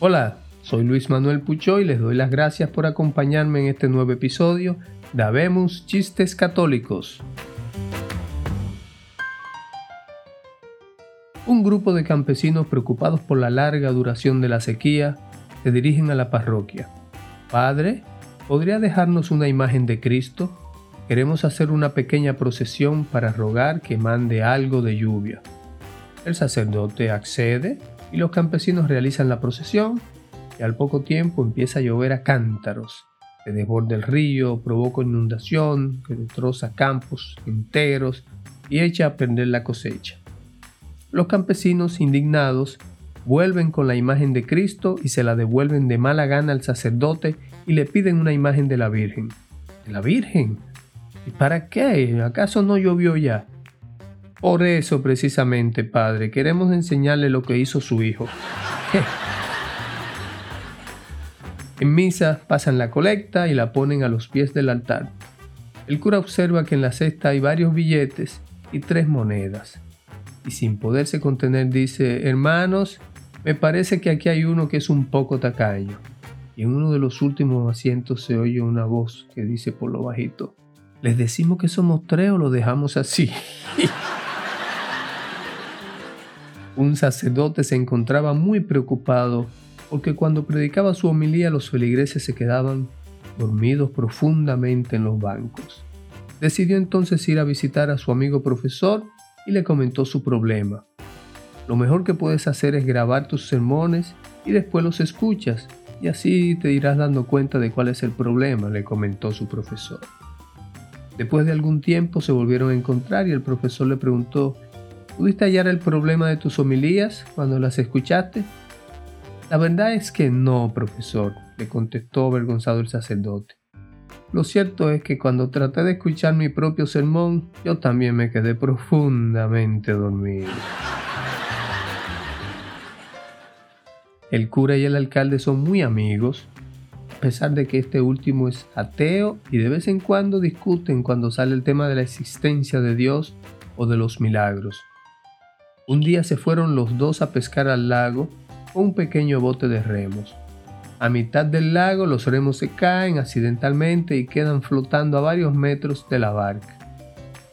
Hola, soy Luis Manuel Pucho y les doy las gracias por acompañarme en este nuevo episodio de Habemos Chistes Católicos. Un grupo de campesinos preocupados por la larga duración de la sequía se dirigen a la parroquia. Padre, ¿podría dejarnos una imagen de Cristo? Queremos hacer una pequeña procesión para rogar que mande algo de lluvia. El sacerdote accede y los campesinos realizan la procesión y al poco tiempo empieza a llover a cántaros. Se desborda el río, provoca inundación que destroza campos enteros y echa a perder la cosecha. Los campesinos indignados vuelven con la imagen de Cristo y se la devuelven de mala gana al sacerdote y le piden una imagen de la Virgen. ¿De la Virgen? ¿Y para qué? ¿Acaso no llovió ya? Por eso precisamente, Padre, queremos enseñarle lo que hizo su hijo. en misa pasan la colecta y la ponen a los pies del altar. El cura observa que en la cesta hay varios billetes y tres monedas. Y sin poderse contener dice, hermanos, me parece que aquí hay uno que es un poco tacaño. Y en uno de los últimos asientos se oye una voz que dice por lo bajito, ¿les decimos que somos tres o lo dejamos así? Un sacerdote se encontraba muy preocupado porque cuando predicaba su homilía los feligreses se quedaban dormidos profundamente en los bancos. Decidió entonces ir a visitar a su amigo profesor y le comentó su problema. Lo mejor que puedes hacer es grabar tus sermones y después los escuchas y así te irás dando cuenta de cuál es el problema, le comentó su profesor. Después de algún tiempo se volvieron a encontrar y el profesor le preguntó ¿Pudiste hallar el problema de tus homilías cuando las escuchaste? La verdad es que no, profesor, le contestó avergonzado el sacerdote. Lo cierto es que cuando traté de escuchar mi propio sermón, yo también me quedé profundamente dormido. El cura y el alcalde son muy amigos, a pesar de que este último es ateo y de vez en cuando discuten cuando sale el tema de la existencia de Dios o de los milagros. Un día se fueron los dos a pescar al lago con un pequeño bote de remos. A mitad del lago los remos se caen accidentalmente y quedan flotando a varios metros de la barca.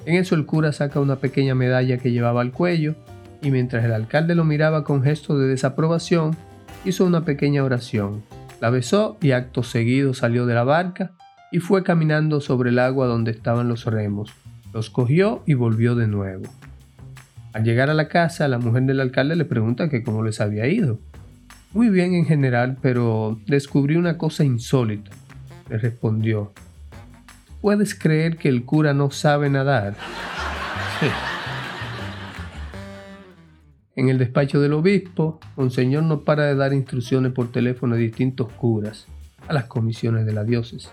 En eso el cura saca una pequeña medalla que llevaba al cuello y mientras el alcalde lo miraba con gesto de desaprobación, hizo una pequeña oración. La besó y acto seguido salió de la barca y fue caminando sobre el agua donde estaban los remos. Los cogió y volvió de nuevo. Al llegar a la casa, la mujer del alcalde le pregunta que cómo les había ido. Muy bien en general, pero descubrí una cosa insólita, le respondió. ¿Puedes creer que el cura no sabe nadar? En el despacho del obispo, Monseñor no para de dar instrucciones por teléfono a distintos curas, a las comisiones de la diócesis.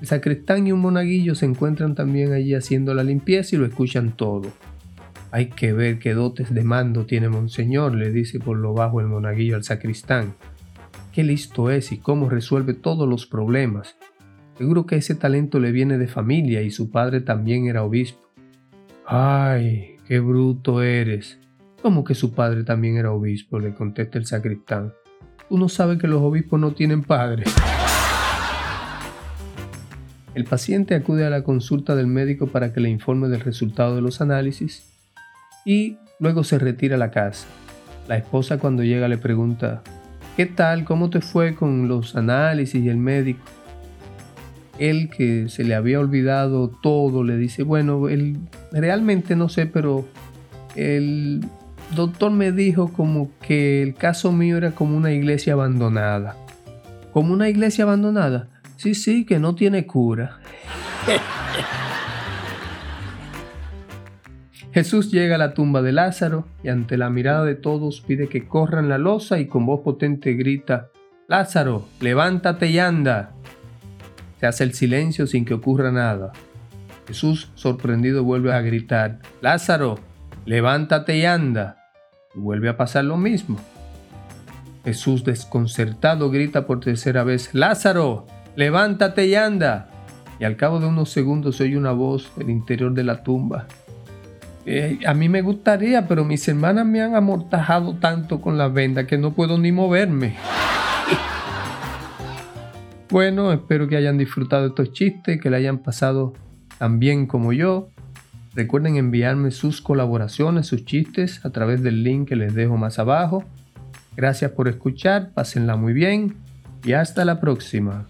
El sacristán y un monaguillo se encuentran también allí haciendo la limpieza y lo escuchan todo. Hay que ver qué dotes de mando tiene Monseñor, le dice por lo bajo el monaguillo al sacristán. Qué listo es y cómo resuelve todos los problemas. Seguro que ese talento le viene de familia y su padre también era obispo. ¡Ay, qué bruto eres! ¿Cómo que su padre también era obispo? le contesta el sacristán. Tú no sabes que los obispos no tienen padre. El paciente acude a la consulta del médico para que le informe del resultado de los análisis y luego se retira a la casa. La esposa cuando llega le pregunta, ¿qué tal? ¿Cómo te fue con los análisis y el médico? Él que se le había olvidado todo le dice, bueno, él realmente no sé, pero el doctor me dijo como que el caso mío era como una iglesia abandonada. ¿Como una iglesia abandonada? Sí, sí, que no tiene cura. Jesús llega a la tumba de Lázaro y ante la mirada de todos pide que corran la losa y con voz potente grita, Lázaro, levántate y anda. Se hace el silencio sin que ocurra nada. Jesús, sorprendido, vuelve a gritar, Lázaro, levántate y anda. Y vuelve a pasar lo mismo. Jesús, desconcertado, grita por tercera vez, Lázaro, levántate y anda. Y al cabo de unos segundos se oye una voz del interior de la tumba. Eh, a mí me gustaría, pero mis hermanas me han amortajado tanto con la venda que no puedo ni moverme. Bueno, espero que hayan disfrutado estos chistes, que le hayan pasado tan bien como yo. Recuerden enviarme sus colaboraciones, sus chistes a través del link que les dejo más abajo. Gracias por escuchar, pásenla muy bien y hasta la próxima.